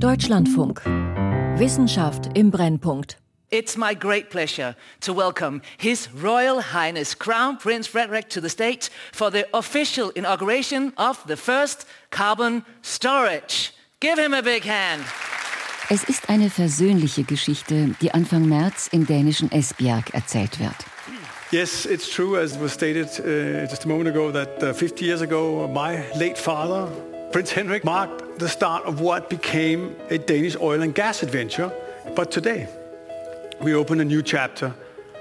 Deutschlandfunk. Wissenschaft im Brennpunkt. It's my great pleasure to welcome His Royal Highness Crown Prince Frederick to the stage for the official inauguration of the first carbon storage. Give him a big hand. Es ist eine versöhnliche Geschichte, die Anfang März im dänischen Esbjerg erzählt wird. Yes, it's true, as was stated uh, just a moment ago, that uh, 50 years ago, my late father, Prince Henrik, marked the start of what became a Danish oil and gas adventure. But today, we open a new chapter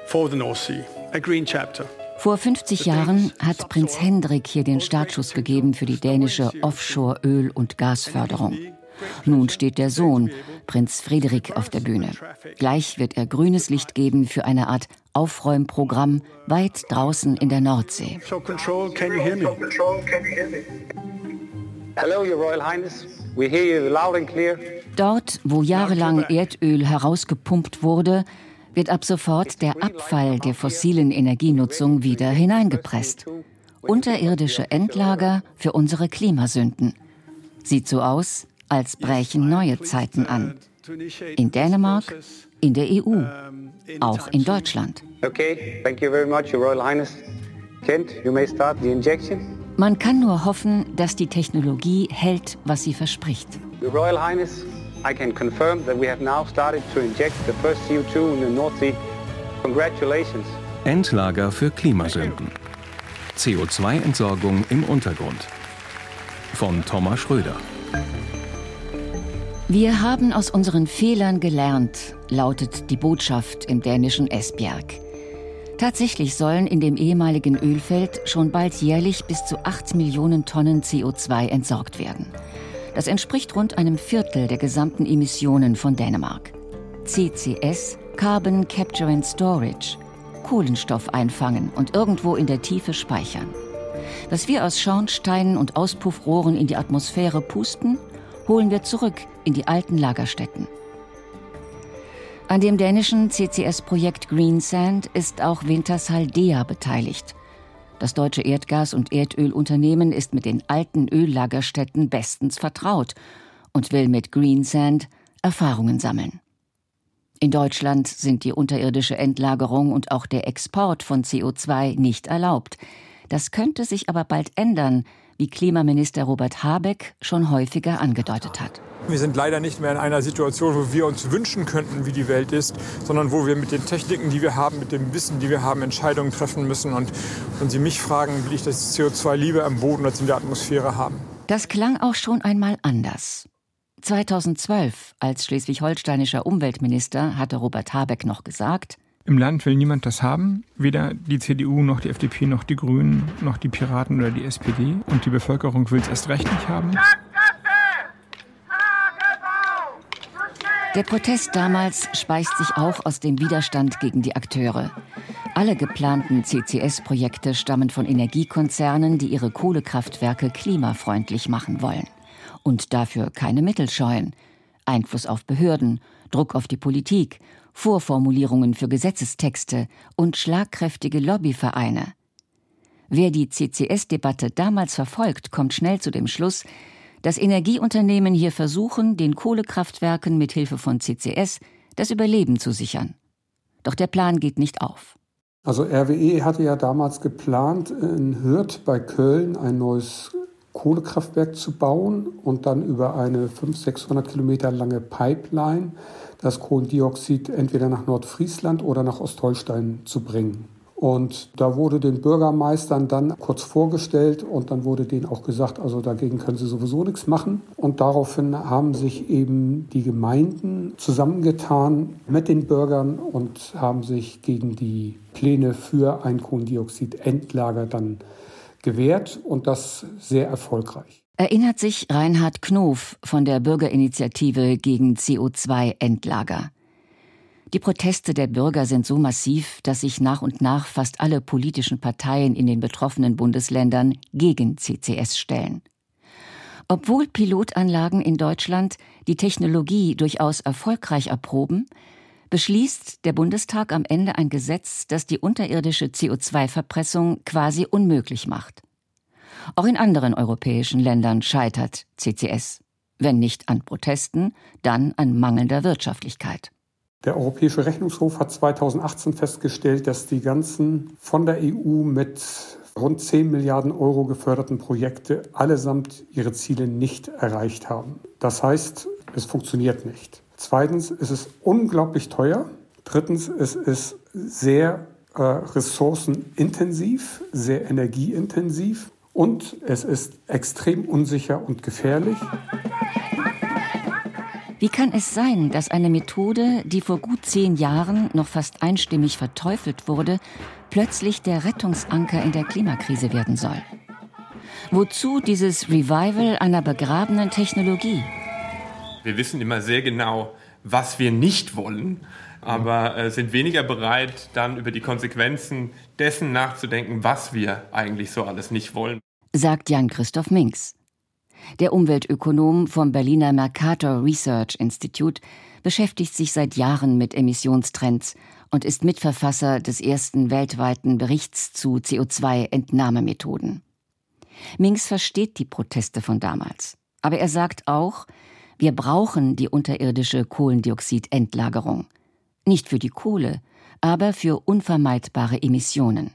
for the North Sea, a green chapter. Vor 50 Jahren hat Prinz Hendrik hier den Startschuss gegeben für die dänische Offshore-Öl- und Gasförderung. Nun steht der Sohn, Prinz Friedrich, auf der Bühne. Gleich wird er grünes Licht geben für eine Art Aufräumprogramm weit draußen in der Nordsee. Hello, Your Royal Highness. We hear you loud and clear. Dort, wo jahrelang Erdöl herausgepumpt wurde, wird ab sofort der Abfall der fossilen Energienutzung wieder hineingepresst. Unterirdische Endlager für unsere Klimasünden. Sieht so aus, als brächen neue Zeiten an. In Dänemark, in der EU, auch in Deutschland. Okay, thank you very much, Your Royal Highness. Kent, you may start the injection. Man kann nur hoffen, dass die Technologie hält, was sie verspricht. Your Royal Highness, I can confirm that we have now started to inject the first CO2 in the North Sea. Congratulations. Endlager für Klimasünden. CO2-Entsorgung im Untergrund. Von Thomas Schröder. Wir haben aus unseren Fehlern gelernt, lautet die Botschaft im dänischen Esbjerg. Tatsächlich sollen in dem ehemaligen Ölfeld schon bald jährlich bis zu 8 Millionen Tonnen CO2 entsorgt werden. Das entspricht rund einem Viertel der gesamten Emissionen von Dänemark. CCS, Carbon Capture and Storage, Kohlenstoff einfangen und irgendwo in der Tiefe speichern. Was wir aus Schornsteinen und Auspuffrohren in die Atmosphäre pusten, holen wir zurück in die alten Lagerstätten. An dem dänischen CCS-Projekt Greensand ist auch Wintershall Dea beteiligt. Das deutsche Erdgas- und Erdölunternehmen ist mit den alten Öllagerstätten bestens vertraut und will mit Greensand Erfahrungen sammeln. In Deutschland sind die unterirdische Endlagerung und auch der Export von CO2 nicht erlaubt. Das könnte sich aber bald ändern, wie Klimaminister Robert Habeck schon häufiger angedeutet hat. Wir sind leider nicht mehr in einer Situation, wo wir uns wünschen könnten, wie die Welt ist, sondern wo wir mit den Techniken, die wir haben, mit dem Wissen, die wir haben, Entscheidungen treffen müssen. Und wenn Sie mich fragen, will ich das CO2 lieber am Boden als in der Atmosphäre haben. Das klang auch schon einmal anders. 2012, als schleswig-holsteinischer Umweltminister, hatte Robert Habeck noch gesagt, im Land will niemand das haben, weder die CDU noch die FDP noch die Grünen noch die Piraten oder die SPD. Und die Bevölkerung will es erst recht nicht haben. Der Protest damals speist sich auch aus dem Widerstand gegen die Akteure. Alle geplanten CCS-Projekte stammen von Energiekonzernen, die ihre Kohlekraftwerke klimafreundlich machen wollen. Und dafür keine Mittel scheuen. Einfluss auf Behörden, Druck auf die Politik Vorformulierungen für Gesetzestexte und schlagkräftige Lobbyvereine. Wer die CCS-Debatte damals verfolgt, kommt schnell zu dem Schluss, dass Energieunternehmen hier versuchen, den Kohlekraftwerken mit Hilfe von CCS das Überleben zu sichern. Doch der Plan geht nicht auf. Also RWE hatte ja damals geplant, in Hürth bei Köln ein neues Kohlekraftwerk zu bauen und dann über eine 500, 600 Kilometer lange Pipeline das Kohlendioxid entweder nach Nordfriesland oder nach Ostholstein zu bringen. Und da wurde den Bürgermeistern dann kurz vorgestellt und dann wurde denen auch gesagt, also dagegen können sie sowieso nichts machen. Und daraufhin haben sich eben die Gemeinden zusammengetan mit den Bürgern und haben sich gegen die Pläne für ein Kohlendioxidendlager dann gewährt und das sehr erfolgreich erinnert sich Reinhard Knof von der Bürgerinitiative gegen CO2-Endlager. Die Proteste der Bürger sind so massiv, dass sich nach und nach fast alle politischen Parteien in den betroffenen Bundesländern gegen CCS stellen. Obwohl Pilotanlagen in Deutschland die Technologie durchaus erfolgreich erproben, beschließt der Bundestag am Ende ein Gesetz, das die unterirdische CO2-Verpressung quasi unmöglich macht. Auch in anderen europäischen Ländern scheitert CCS. Wenn nicht an Protesten, dann an mangelnder Wirtschaftlichkeit. Der Europäische Rechnungshof hat 2018 festgestellt, dass die ganzen von der EU mit rund 10 Milliarden Euro geförderten Projekte allesamt ihre Ziele nicht erreicht haben. Das heißt, es funktioniert nicht. Zweitens ist es unglaublich teuer. Drittens ist es sehr äh, ressourcenintensiv, sehr energieintensiv und es ist extrem unsicher und gefährlich. Wie kann es sein, dass eine Methode, die vor gut zehn Jahren noch fast einstimmig verteufelt wurde, plötzlich der Rettungsanker in der Klimakrise werden soll? Wozu dieses Revival einer begrabenen Technologie? Wir wissen immer sehr genau, was wir nicht wollen, aber äh, sind weniger bereit, dann über die Konsequenzen dessen nachzudenken, was wir eigentlich so alles nicht wollen. Sagt Jan-Christoph Minks. Der Umweltökonom vom Berliner Mercator Research Institute beschäftigt sich seit Jahren mit Emissionstrends und ist Mitverfasser des ersten weltweiten Berichts zu CO2-Entnahmemethoden. Minks versteht die Proteste von damals. Aber er sagt auch, wir brauchen die unterirdische Kohlendioxidendlagerung. Nicht für die Kohle, aber für unvermeidbare Emissionen.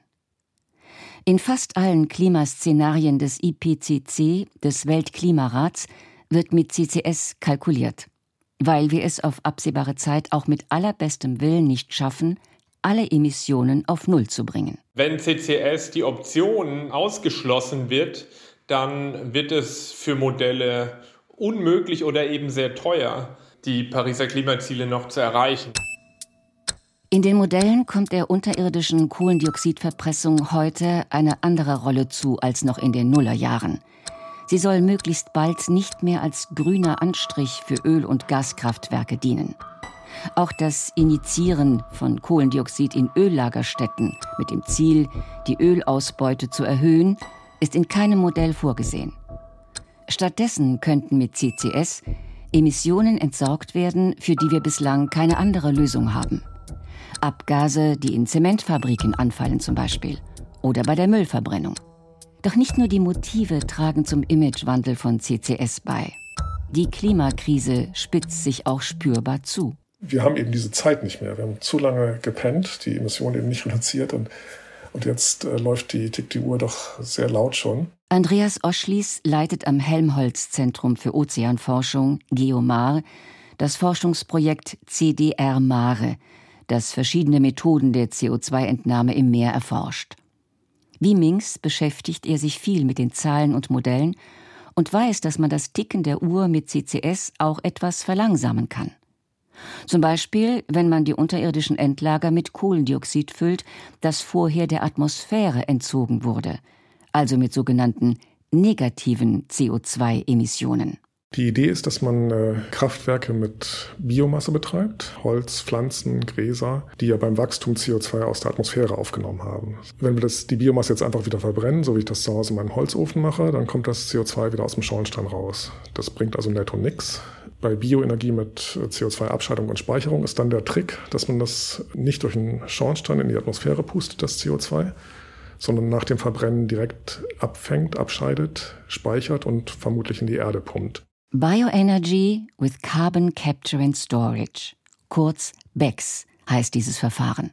In fast allen Klimaszenarien des IPCC, des Weltklimarats, wird mit CCS kalkuliert, weil wir es auf absehbare Zeit auch mit allerbestem Willen nicht schaffen, alle Emissionen auf Null zu bringen. Wenn CCS die Option ausgeschlossen wird, dann wird es für Modelle unmöglich oder eben sehr teuer, die Pariser Klimaziele noch zu erreichen. In den Modellen kommt der unterirdischen Kohlendioxidverpressung heute eine andere Rolle zu als noch in den Nullerjahren. Sie soll möglichst bald nicht mehr als grüner Anstrich für Öl- und Gaskraftwerke dienen. Auch das Initiieren von Kohlendioxid in Öllagerstätten mit dem Ziel, die Ölausbeute zu erhöhen, ist in keinem Modell vorgesehen. Stattdessen könnten mit CCS Emissionen entsorgt werden, für die wir bislang keine andere Lösung haben. Abgase, die in Zementfabriken anfallen zum Beispiel oder bei der Müllverbrennung. Doch nicht nur die Motive tragen zum Imagewandel von CCS bei. Die Klimakrise spitzt sich auch spürbar zu. Wir haben eben diese Zeit nicht mehr. Wir haben zu lange gepennt, die Emissionen eben nicht reduziert und, und jetzt äh, läuft die, tickt die Uhr doch sehr laut schon. Andreas Oschlies leitet am Helmholtz-Zentrum für Ozeanforschung, Geomar, das Forschungsprojekt CDR Mare, das verschiedene Methoden der CO2-Entnahme im Meer erforscht. Wie Minks beschäftigt er sich viel mit den Zahlen und Modellen und weiß, dass man das Ticken der Uhr mit CCS auch etwas verlangsamen kann. Zum Beispiel, wenn man die unterirdischen Endlager mit Kohlendioxid füllt, das vorher der Atmosphäre entzogen wurde, also mit sogenannten negativen CO2-Emissionen. Die Idee ist, dass man äh, Kraftwerke mit Biomasse betreibt, Holz, Pflanzen, Gräser, die ja beim Wachstum CO2 aus der Atmosphäre aufgenommen haben. Wenn wir das, die Biomasse jetzt einfach wieder verbrennen, so wie ich das zu Hause in meinem Holzofen mache, dann kommt das CO2 wieder aus dem Schornstein raus. Das bringt also netto nichts. Bei Bioenergie mit CO2-Abscheidung und Speicherung ist dann der Trick, dass man das nicht durch einen Schornstein in die Atmosphäre pustet, das CO2, sondern nach dem Verbrennen direkt abfängt, abscheidet, speichert und vermutlich in die Erde pumpt. Bioenergy with Carbon Capture and Storage, kurz BECS, heißt dieses Verfahren.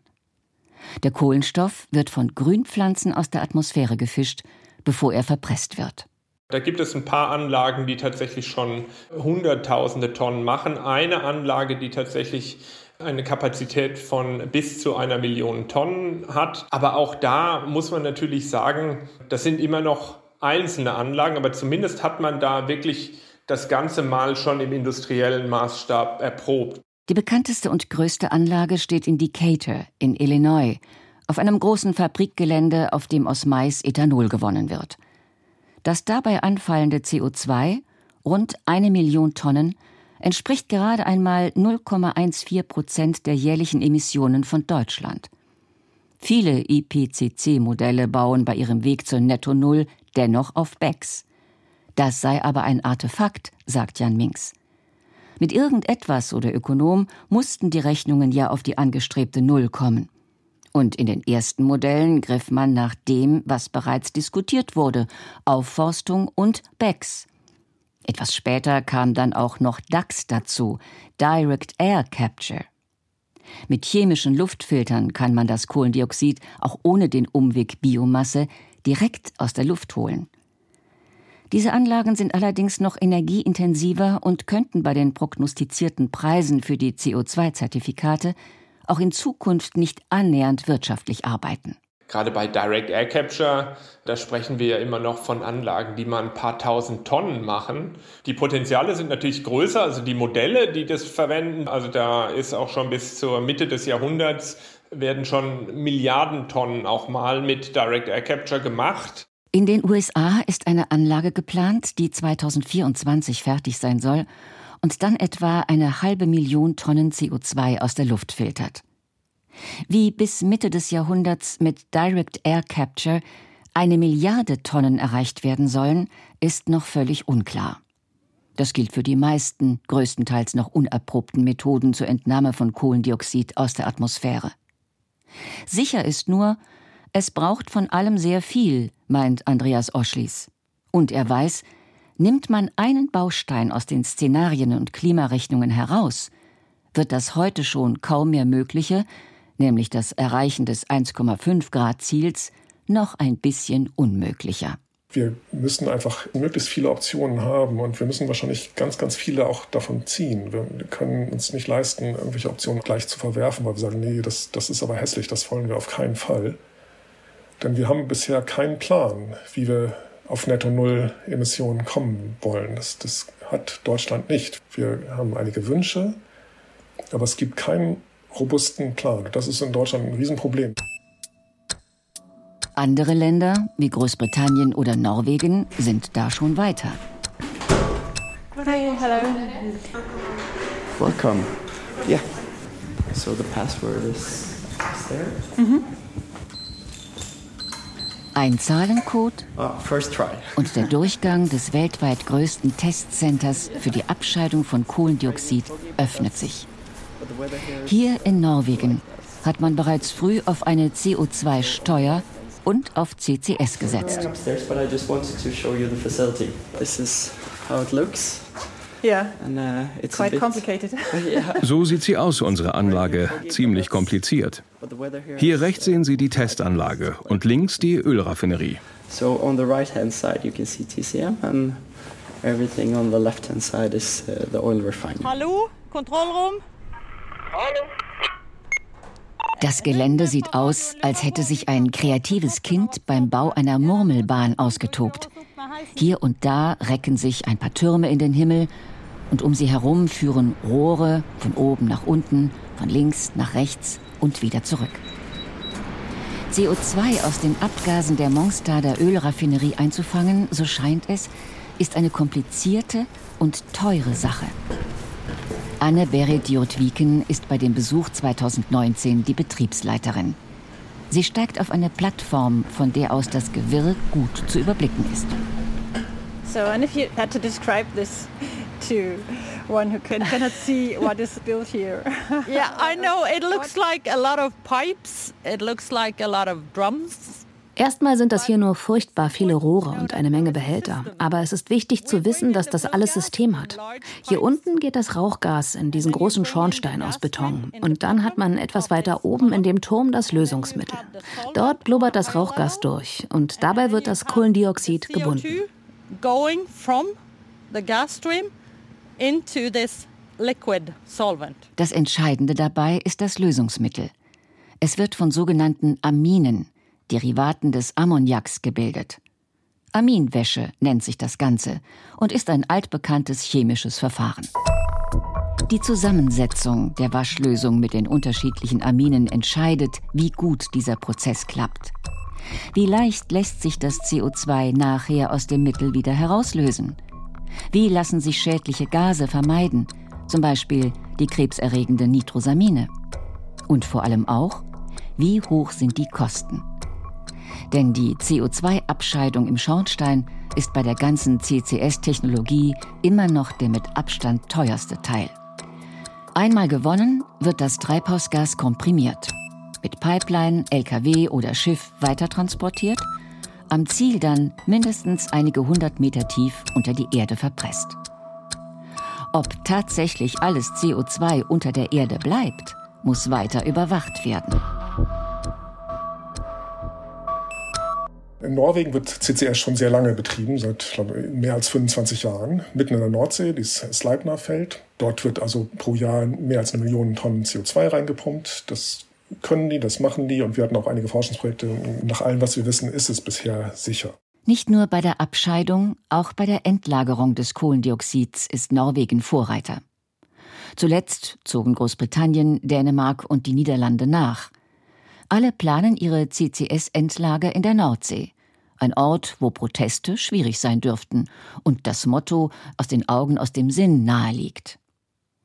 Der Kohlenstoff wird von Grünpflanzen aus der Atmosphäre gefischt, bevor er verpresst wird. Da gibt es ein paar Anlagen, die tatsächlich schon Hunderttausende Tonnen machen. Eine Anlage, die tatsächlich eine Kapazität von bis zu einer Million Tonnen hat. Aber auch da muss man natürlich sagen, das sind immer noch einzelne Anlagen, aber zumindest hat man da wirklich das Ganze mal schon im industriellen Maßstab erprobt. Die bekannteste und größte Anlage steht in Decatur in Illinois, auf einem großen Fabrikgelände, auf dem aus Mais Ethanol gewonnen wird. Das dabei anfallende CO2, rund eine Million Tonnen, entspricht gerade einmal 0,14 Prozent der jährlichen Emissionen von Deutschland. Viele IPCC-Modelle bauen bei ihrem Weg zur Netto Null dennoch auf BECS. Das sei aber ein Artefakt, sagt Jan Minks. Mit irgendetwas oder Ökonom mussten die Rechnungen ja auf die angestrebte Null kommen. Und in den ersten Modellen griff man nach dem, was bereits diskutiert wurde, Aufforstung und BECS. Etwas später kam dann auch noch DAX dazu, Direct Air Capture. Mit chemischen Luftfiltern kann man das Kohlendioxid auch ohne den Umweg Biomasse direkt aus der Luft holen. Diese Anlagen sind allerdings noch energieintensiver und könnten bei den prognostizierten Preisen für die CO2-Zertifikate auch in Zukunft nicht annähernd wirtschaftlich arbeiten. Gerade bei Direct Air Capture, da sprechen wir ja immer noch von Anlagen, die mal ein paar tausend Tonnen machen. Die Potenziale sind natürlich größer, also die Modelle, die das verwenden, also da ist auch schon bis zur Mitte des Jahrhunderts werden schon Milliarden Tonnen auch mal mit Direct Air Capture gemacht. In den USA ist eine Anlage geplant, die 2024 fertig sein soll und dann etwa eine halbe Million Tonnen CO2 aus der Luft filtert. Wie bis Mitte des Jahrhunderts mit Direct Air Capture eine Milliarde Tonnen erreicht werden sollen, ist noch völlig unklar. Das gilt für die meisten, größtenteils noch unerprobten Methoden zur Entnahme von Kohlendioxid aus der Atmosphäre. Sicher ist nur, es braucht von allem sehr viel, meint Andreas Oschlis. Und er weiß, nimmt man einen Baustein aus den Szenarien und Klimarechnungen heraus, wird das heute schon kaum mehr Mögliche nämlich das Erreichen des 1,5 Grad Ziels, noch ein bisschen unmöglicher. Wir müssen einfach möglichst viele Optionen haben und wir müssen wahrscheinlich ganz, ganz viele auch davon ziehen. Wir können uns nicht leisten, irgendwelche Optionen gleich zu verwerfen, weil wir sagen, nee, das, das ist aber hässlich, das wollen wir auf keinen Fall. Denn wir haben bisher keinen Plan, wie wir auf Netto Null Emissionen kommen wollen. Das, das hat Deutschland nicht. Wir haben einige Wünsche, aber es gibt keinen robusten Plan. Das ist in Deutschland ein Riesenproblem. Andere Länder, wie Großbritannien oder Norwegen, sind da schon weiter. Hi, hello. Welcome. Yeah. So the password is, there. Mhm. Ein Zahlencode oh, first try. und der Durchgang des weltweit größten Testcenters für die Abscheidung von Kohlendioxid öffnet sich. Hier in Norwegen hat man bereits früh auf eine CO2-Steuer und auf CCS gesetzt. So sieht sie aus, unsere Anlage. Ziemlich kompliziert. Hier rechts sehen Sie die Testanlage und links die Ölraffinerie. So on the right hand side you can see TCM and everything on the left hand side is uh, the oil refinery. Hallo, Kontrollraum. Das Gelände sieht aus, als hätte sich ein kreatives Kind beim Bau einer Murmelbahn ausgetobt. Hier und da recken sich ein paar Türme in den Himmel und um sie herum führen Rohre von oben nach unten, von links nach rechts und wieder zurück. CO2 aus den Abgasen der Mongstader Ölraffinerie einzufangen, so scheint es, ist eine komplizierte und teure Sache. Anne Berit-Jurtwiken ist bei dem Besuch 2019 die Betriebsleiterin. Sie steigt auf eine Plattform, von der aus das Gewirr gut zu überblicken ist. So, and if you had to describe this to one who can, cannot see what is built here. yeah, I know it looks like a lot of pipes. It looks like a lot of drums. Erstmal sind das hier nur furchtbar viele Rohre und eine Menge Behälter. Aber es ist wichtig zu wissen, dass das alles System hat. Hier unten geht das Rauchgas in diesen großen Schornstein aus Beton. Und dann hat man etwas weiter oben in dem Turm das Lösungsmittel. Dort blubbert das Rauchgas durch und dabei wird das Kohlendioxid gebunden. Das Entscheidende dabei ist das Lösungsmittel. Es wird von sogenannten Aminen, Derivaten des Ammoniaks gebildet. Aminwäsche nennt sich das Ganze und ist ein altbekanntes chemisches Verfahren. Die Zusammensetzung der Waschlösung mit den unterschiedlichen Aminen entscheidet, wie gut dieser Prozess klappt. Wie leicht lässt sich das CO2 nachher aus dem Mittel wieder herauslösen? Wie lassen sich schädliche Gase vermeiden, zum Beispiel die krebserregende Nitrosamine? Und vor allem auch, wie hoch sind die Kosten? Denn die CO2-Abscheidung im Schornstein ist bei der ganzen CCS-Technologie immer noch der mit Abstand teuerste Teil. Einmal gewonnen, wird das Treibhausgas komprimiert, mit Pipeline, LKW oder Schiff weitertransportiert am Ziel dann mindestens einige hundert Meter tief unter die Erde verpresst. Ob tatsächlich alles CO2 unter der Erde bleibt, muss weiter überwacht werden. In Norwegen wird CCS schon sehr lange betrieben, seit glaube, mehr als 25 Jahren, mitten in der Nordsee, dieses Sleipner-Feld. Dort wird also pro Jahr mehr als eine Million Tonnen CO2 reingepumpt. Das können die, das machen die und wir hatten auch einige Forschungsprojekte. Nach allem, was wir wissen, ist es bisher sicher. Nicht nur bei der Abscheidung, auch bei der Endlagerung des Kohlendioxids ist Norwegen Vorreiter. Zuletzt zogen Großbritannien, Dänemark und die Niederlande nach. Alle planen ihre CCS-Endlager in der Nordsee. Ein Ort, wo Proteste schwierig sein dürften und das Motto aus den Augen, aus dem Sinn naheliegt.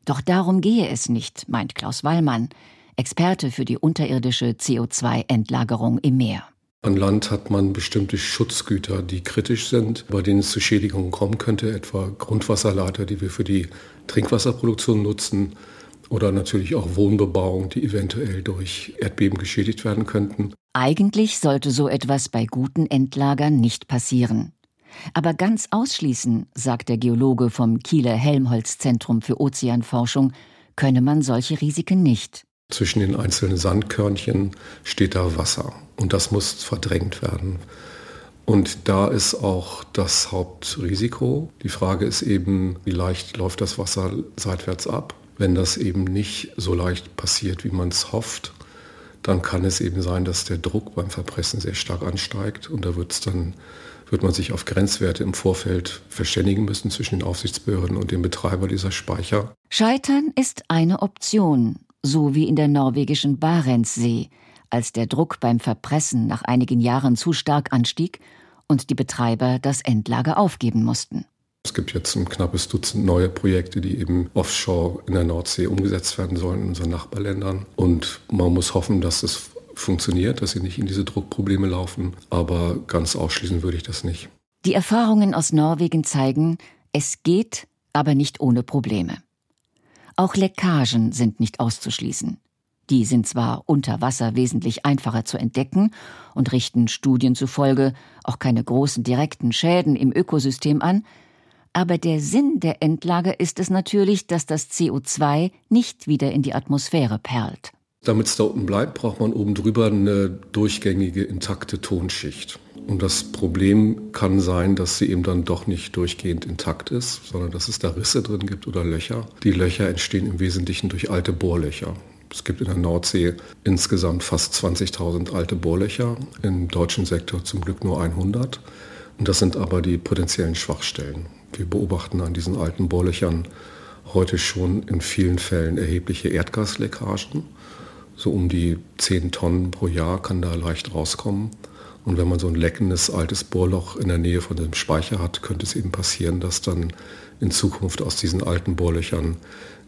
Doch darum gehe es nicht, meint Klaus Wallmann, Experte für die unterirdische CO2-Endlagerung im Meer. An Land hat man bestimmte Schutzgüter, die kritisch sind, bei denen es zu Schädigungen kommen könnte, etwa Grundwasserleiter, die wir für die Trinkwasserproduktion nutzen, oder natürlich auch Wohnbebauung, die eventuell durch Erdbeben geschädigt werden könnten. Eigentlich sollte so etwas bei guten Endlagern nicht passieren. Aber ganz ausschließen, sagt der Geologe vom Kieler Helmholtz-Zentrum für Ozeanforschung, könne man solche Risiken nicht. Zwischen den einzelnen Sandkörnchen steht da Wasser und das muss verdrängt werden. Und da ist auch das Hauptrisiko. Die Frage ist eben, wie leicht läuft das Wasser seitwärts ab. Wenn das eben nicht so leicht passiert, wie man es hofft, dann kann es eben sein, dass der Druck beim Verpressen sehr stark ansteigt und da wird es dann wird man sich auf Grenzwerte im Vorfeld verständigen müssen zwischen den Aufsichtsbehörden und dem Betreiber dieser Speicher. Scheitern ist eine Option, so wie in der norwegischen Barentssee, als der Druck beim Verpressen nach einigen Jahren zu stark anstieg und die Betreiber das Endlager aufgeben mussten. Es gibt jetzt ein knappes Dutzend neue Projekte, die eben offshore in der Nordsee umgesetzt werden sollen in unseren Nachbarländern. Und man muss hoffen, dass es funktioniert, dass sie nicht in diese Druckprobleme laufen. Aber ganz ausschließen würde ich das nicht. Die Erfahrungen aus Norwegen zeigen, es geht, aber nicht ohne Probleme. Auch Leckagen sind nicht auszuschließen. Die sind zwar unter Wasser wesentlich einfacher zu entdecken und richten Studien zufolge auch keine großen direkten Schäden im Ökosystem an, aber der Sinn der Endlager ist es natürlich, dass das CO2 nicht wieder in die Atmosphäre perlt. Damit es da unten bleibt, braucht man oben drüber eine durchgängige, intakte Tonschicht. Und das Problem kann sein, dass sie eben dann doch nicht durchgehend intakt ist, sondern dass es da Risse drin gibt oder Löcher. Die Löcher entstehen im Wesentlichen durch alte Bohrlöcher. Es gibt in der Nordsee insgesamt fast 20.000 alte Bohrlöcher, im deutschen Sektor zum Glück nur 100. Und das sind aber die potenziellen Schwachstellen. Wir beobachten an diesen alten Bohrlöchern heute schon in vielen Fällen erhebliche Erdgasleckagen. So um die 10 Tonnen pro Jahr kann da leicht rauskommen. Und wenn man so ein leckendes altes Bohrloch in der Nähe von dem Speicher hat, könnte es eben passieren, dass dann in Zukunft aus diesen alten Bohrlöchern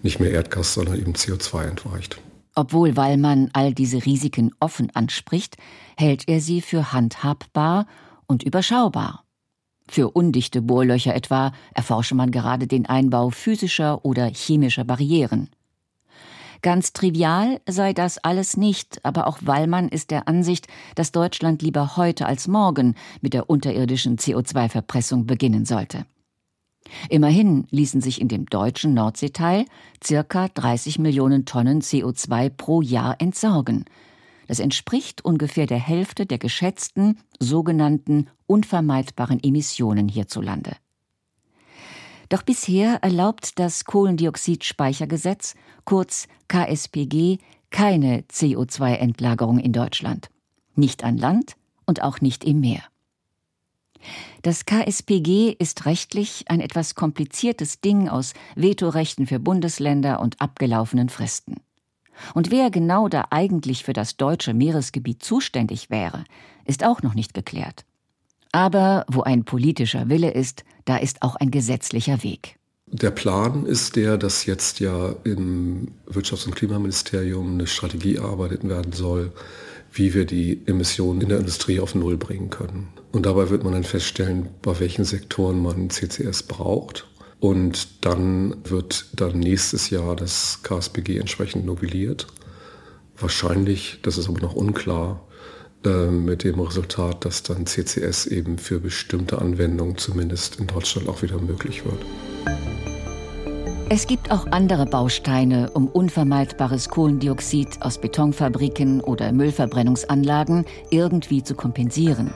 nicht mehr Erdgas, sondern eben CO2 entweicht. Obwohl Wallmann all diese Risiken offen anspricht, hält er sie für handhabbar und überschaubar. Für undichte Bohrlöcher etwa erforsche man gerade den Einbau physischer oder chemischer Barrieren. Ganz trivial sei das alles nicht, aber auch Wallmann ist der Ansicht, dass Deutschland lieber heute als morgen mit der unterirdischen CO2-Verpressung beginnen sollte. Immerhin ließen sich in dem deutschen Nordseeteil circa 30 Millionen Tonnen CO2 pro Jahr entsorgen, das entspricht ungefähr der Hälfte der geschätzten sogenannten unvermeidbaren Emissionen hierzulande. Doch bisher erlaubt das Kohlendioxidspeichergesetz, kurz KSPG, keine CO2-Endlagerung in Deutschland. Nicht an Land und auch nicht im Meer. Das KSPG ist rechtlich ein etwas kompliziertes Ding aus Vetorechten für Bundesländer und abgelaufenen Fristen. Und wer genau da eigentlich für das deutsche Meeresgebiet zuständig wäre, ist auch noch nicht geklärt. Aber wo ein politischer Wille ist, da ist auch ein gesetzlicher Weg. Der Plan ist der, dass jetzt ja im Wirtschafts- und Klimaministerium eine Strategie erarbeitet werden soll, wie wir die Emissionen in der Industrie auf Null bringen können. Und dabei wird man dann feststellen, bei welchen Sektoren man CCS braucht und dann wird dann nächstes Jahr das KSBG entsprechend novelliert. Wahrscheinlich, das ist aber noch unklar, äh, mit dem Resultat, dass dann CCS eben für bestimmte Anwendungen zumindest in Deutschland auch wieder möglich wird. Es gibt auch andere Bausteine, um unvermeidbares Kohlendioxid aus Betonfabriken oder Müllverbrennungsanlagen irgendwie zu kompensieren.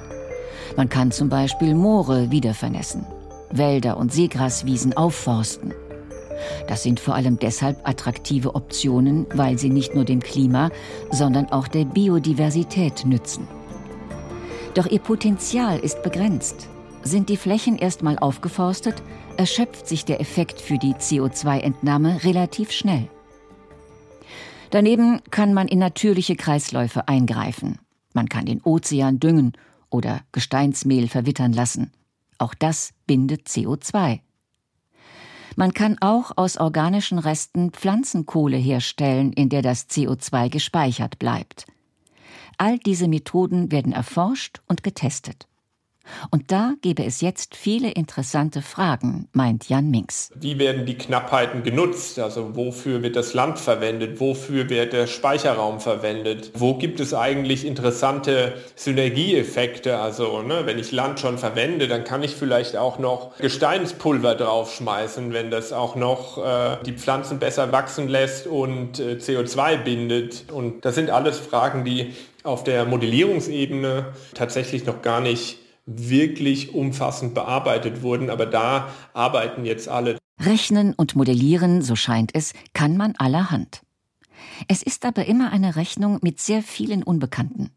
Man kann zum Beispiel Moore wiedervernässen, Wälder und Seegraswiesen aufforsten. Das sind vor allem deshalb attraktive Optionen, weil sie nicht nur dem Klima, sondern auch der Biodiversität nützen. Doch ihr Potenzial ist begrenzt. Sind die Flächen erstmal aufgeforstet, erschöpft sich der Effekt für die CO2-Entnahme relativ schnell. Daneben kann man in natürliche Kreisläufe eingreifen. Man kann den Ozean düngen oder Gesteinsmehl verwittern lassen. Auch das bindet CO2. Man kann auch aus organischen Resten Pflanzenkohle herstellen, in der das CO2 gespeichert bleibt. All diese Methoden werden erforscht und getestet. Und da gäbe es jetzt viele interessante Fragen, meint Jan Minks. Wie werden die Knappheiten genutzt? Also wofür wird das Land verwendet? Wofür wird der Speicherraum verwendet? Wo gibt es eigentlich interessante Synergieeffekte? Also ne, wenn ich Land schon verwende, dann kann ich vielleicht auch noch Gesteinspulver draufschmeißen, wenn das auch noch äh, die Pflanzen besser wachsen lässt und äh, CO2 bindet. Und das sind alles Fragen, die auf der Modellierungsebene tatsächlich noch gar nicht wirklich umfassend bearbeitet wurden, aber da arbeiten jetzt alle. Rechnen und modellieren, so scheint es, kann man allerhand. Es ist aber immer eine Rechnung mit sehr vielen Unbekannten.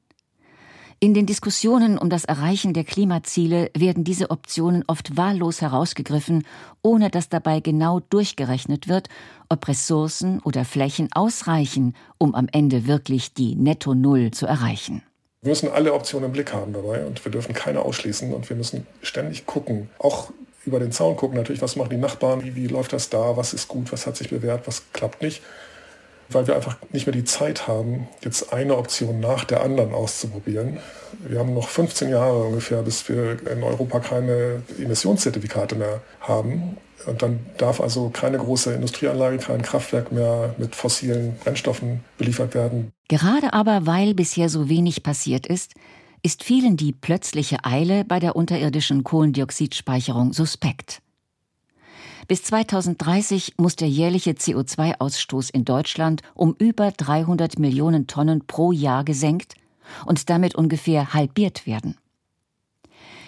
In den Diskussionen um das Erreichen der Klimaziele werden diese Optionen oft wahllos herausgegriffen, ohne dass dabei genau durchgerechnet wird, ob Ressourcen oder Flächen ausreichen, um am Ende wirklich die Netto Null zu erreichen. Wir müssen alle Optionen im Blick haben dabei und wir dürfen keine ausschließen und wir müssen ständig gucken. Auch über den Zaun gucken natürlich, was machen die Nachbarn, wie, wie läuft das da, was ist gut, was hat sich bewährt, was klappt nicht. Weil wir einfach nicht mehr die Zeit haben, jetzt eine Option nach der anderen auszuprobieren. Wir haben noch 15 Jahre ungefähr, bis wir in Europa keine Emissionszertifikate mehr haben. Und dann darf also keine große Industrieanlage, kein Kraftwerk mehr mit fossilen Brennstoffen beliefert werden. Gerade aber, weil bisher so wenig passiert ist, ist vielen die plötzliche Eile bei der unterirdischen Kohlendioxidspeicherung suspekt. Bis 2030 muss der jährliche CO2-Ausstoß in Deutschland um über 300 Millionen Tonnen pro Jahr gesenkt und damit ungefähr halbiert werden.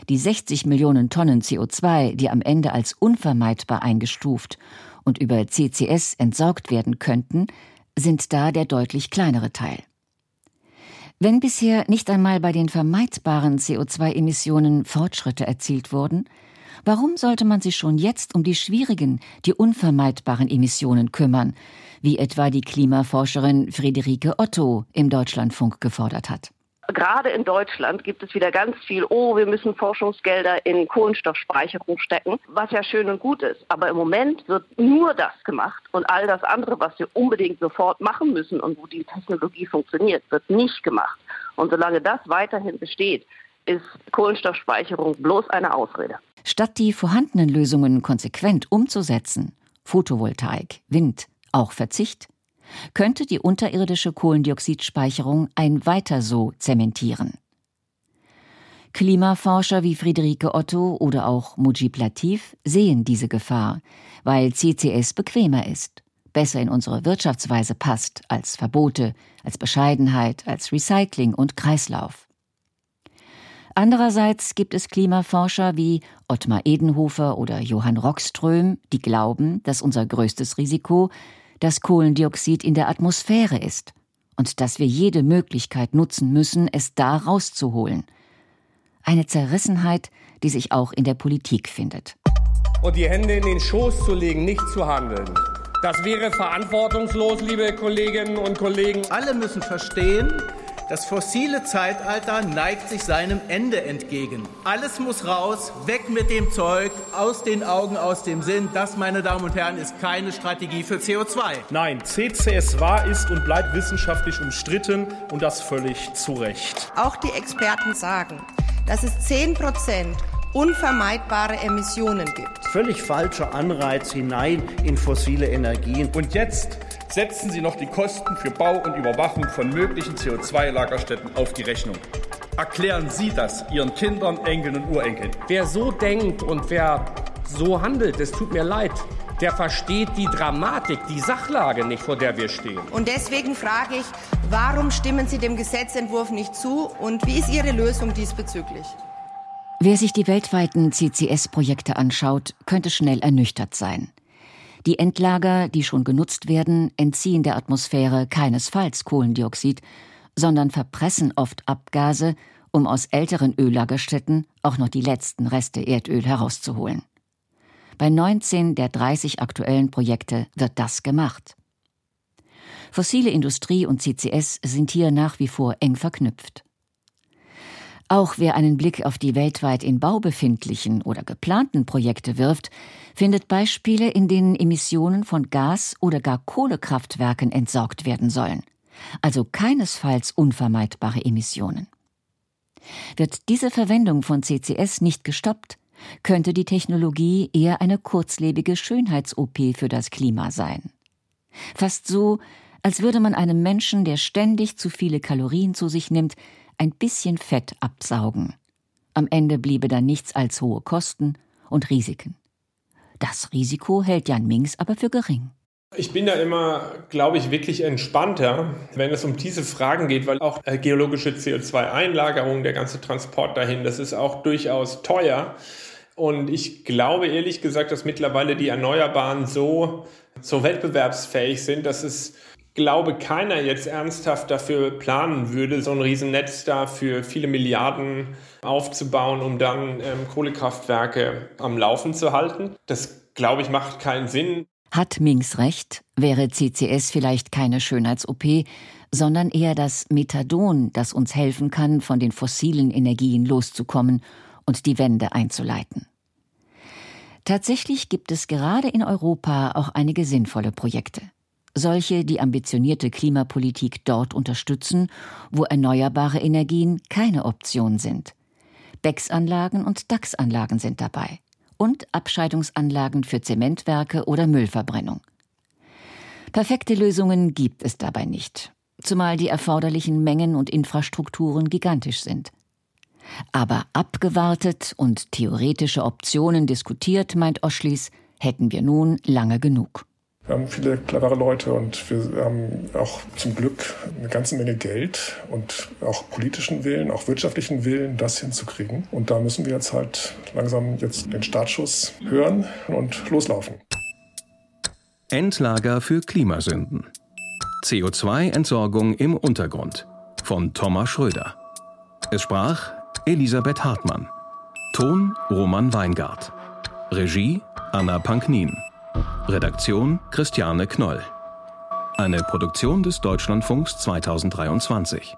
Die 60 Millionen Tonnen CO2, die am Ende als unvermeidbar eingestuft und über CCS entsorgt werden könnten, sind da der deutlich kleinere Teil. Wenn bisher nicht einmal bei den vermeidbaren CO2-Emissionen Fortschritte erzielt wurden, warum sollte man sich schon jetzt um die schwierigen, die unvermeidbaren Emissionen kümmern, wie etwa die Klimaforscherin Friederike Otto im Deutschlandfunk gefordert hat? Gerade in Deutschland gibt es wieder ganz viel, oh, wir müssen Forschungsgelder in Kohlenstoffspeicherung stecken, was ja schön und gut ist. Aber im Moment wird nur das gemacht und all das andere, was wir unbedingt sofort machen müssen und wo die Technologie funktioniert, wird nicht gemacht. Und solange das weiterhin besteht, ist Kohlenstoffspeicherung bloß eine Ausrede. Statt die vorhandenen Lösungen konsequent umzusetzen, Photovoltaik, Wind, auch Verzicht, könnte die unterirdische Kohlendioxidspeicherung ein Weiter so zementieren. Klimaforscher wie Friederike Otto oder auch Mujib Latif sehen diese Gefahr, weil CCS bequemer ist, besser in unsere Wirtschaftsweise passt als Verbote, als Bescheidenheit, als Recycling und Kreislauf. Andererseits gibt es Klimaforscher wie Ottmar Edenhofer oder Johann Rockström, die glauben, dass unser größtes Risiko dass Kohlendioxid in der Atmosphäre ist und dass wir jede Möglichkeit nutzen müssen, es da rauszuholen. Eine Zerrissenheit, die sich auch in der Politik findet. Und die Hände in den Schoß zu legen, nicht zu handeln. Das wäre verantwortungslos, liebe Kolleginnen und Kollegen. Alle müssen verstehen, das fossile Zeitalter neigt sich seinem Ende entgegen. Alles muss raus, weg mit dem Zeug, aus den Augen, aus dem Sinn. Das, meine Damen und Herren, ist keine Strategie für CO2. Nein, CCS war, ist und bleibt wissenschaftlich umstritten und das völlig zu Recht. Auch die Experten sagen, dass es 10 Prozent unvermeidbare Emissionen gibt. Völlig falscher Anreiz hinein in fossile Energien. Und jetzt setzen Sie noch die Kosten für Bau und Überwachung von möglichen CO2-Lagerstätten auf die Rechnung. Erklären Sie das Ihren Kindern, Enkeln und Urenkeln. Wer so denkt und wer so handelt, es tut mir leid, der versteht die Dramatik, die Sachlage nicht, vor der wir stehen. Und deswegen frage ich, warum stimmen Sie dem Gesetzentwurf nicht zu und wie ist Ihre Lösung diesbezüglich? Wer sich die weltweiten CCS-Projekte anschaut, könnte schnell ernüchtert sein. Die Endlager, die schon genutzt werden, entziehen der Atmosphäre keinesfalls Kohlendioxid, sondern verpressen oft Abgase, um aus älteren Öllagerstätten auch noch die letzten Reste Erdöl herauszuholen. Bei 19 der 30 aktuellen Projekte wird das gemacht. Fossile Industrie und CCS sind hier nach wie vor eng verknüpft. Auch wer einen Blick auf die weltweit in Bau befindlichen oder geplanten Projekte wirft, findet Beispiele, in denen Emissionen von Gas- oder gar Kohlekraftwerken entsorgt werden sollen also keinesfalls unvermeidbare Emissionen. Wird diese Verwendung von CCS nicht gestoppt, könnte die Technologie eher eine kurzlebige Schönheits-OP für das Klima sein. Fast so, als würde man einem Menschen, der ständig zu viele Kalorien zu sich nimmt, ein bisschen Fett absaugen. Am Ende bliebe dann nichts als hohe Kosten und Risiken. Das Risiko hält Jan Minks aber für gering. Ich bin da immer, glaube ich, wirklich entspannter, wenn es um diese Fragen geht, weil auch äh, geologische CO2-Einlagerung, der ganze Transport dahin, das ist auch durchaus teuer. Und ich glaube ehrlich gesagt, dass mittlerweile die Erneuerbaren so, so wettbewerbsfähig sind, dass es, glaube keiner jetzt ernsthaft dafür planen würde, so ein Riesennetz da für viele Milliarden aufzubauen, um dann ähm, Kohlekraftwerke am Laufen zu halten. Das, glaube ich, macht keinen Sinn. Hat Minks recht, wäre CCS vielleicht keine Schönheits-OP, sondern eher das Methadon, das uns helfen kann, von den fossilen Energien loszukommen und die Wende einzuleiten. Tatsächlich gibt es gerade in Europa auch einige sinnvolle Projekte. Solche, die ambitionierte Klimapolitik dort unterstützen, wo erneuerbare Energien keine Option sind. BEX-Anlagen und DAX-Anlagen sind dabei und Abscheidungsanlagen für Zementwerke oder Müllverbrennung. Perfekte Lösungen gibt es dabei nicht, zumal die erforderlichen Mengen und Infrastrukturen gigantisch sind. Aber abgewartet und theoretische Optionen diskutiert, meint Oschlis, hätten wir nun lange genug. Wir haben viele clevere Leute und wir haben auch zum Glück eine ganze Menge Geld und auch politischen Willen, auch wirtschaftlichen Willen, das hinzukriegen. Und da müssen wir jetzt halt langsam jetzt den Startschuss hören und loslaufen. Endlager für Klimasünden. CO2-Entsorgung im Untergrund von Thomas Schröder. Es sprach Elisabeth Hartmann. Ton Roman Weingart. Regie Anna Panknin. Redaktion Christiane Knoll. Eine Produktion des Deutschlandfunks 2023.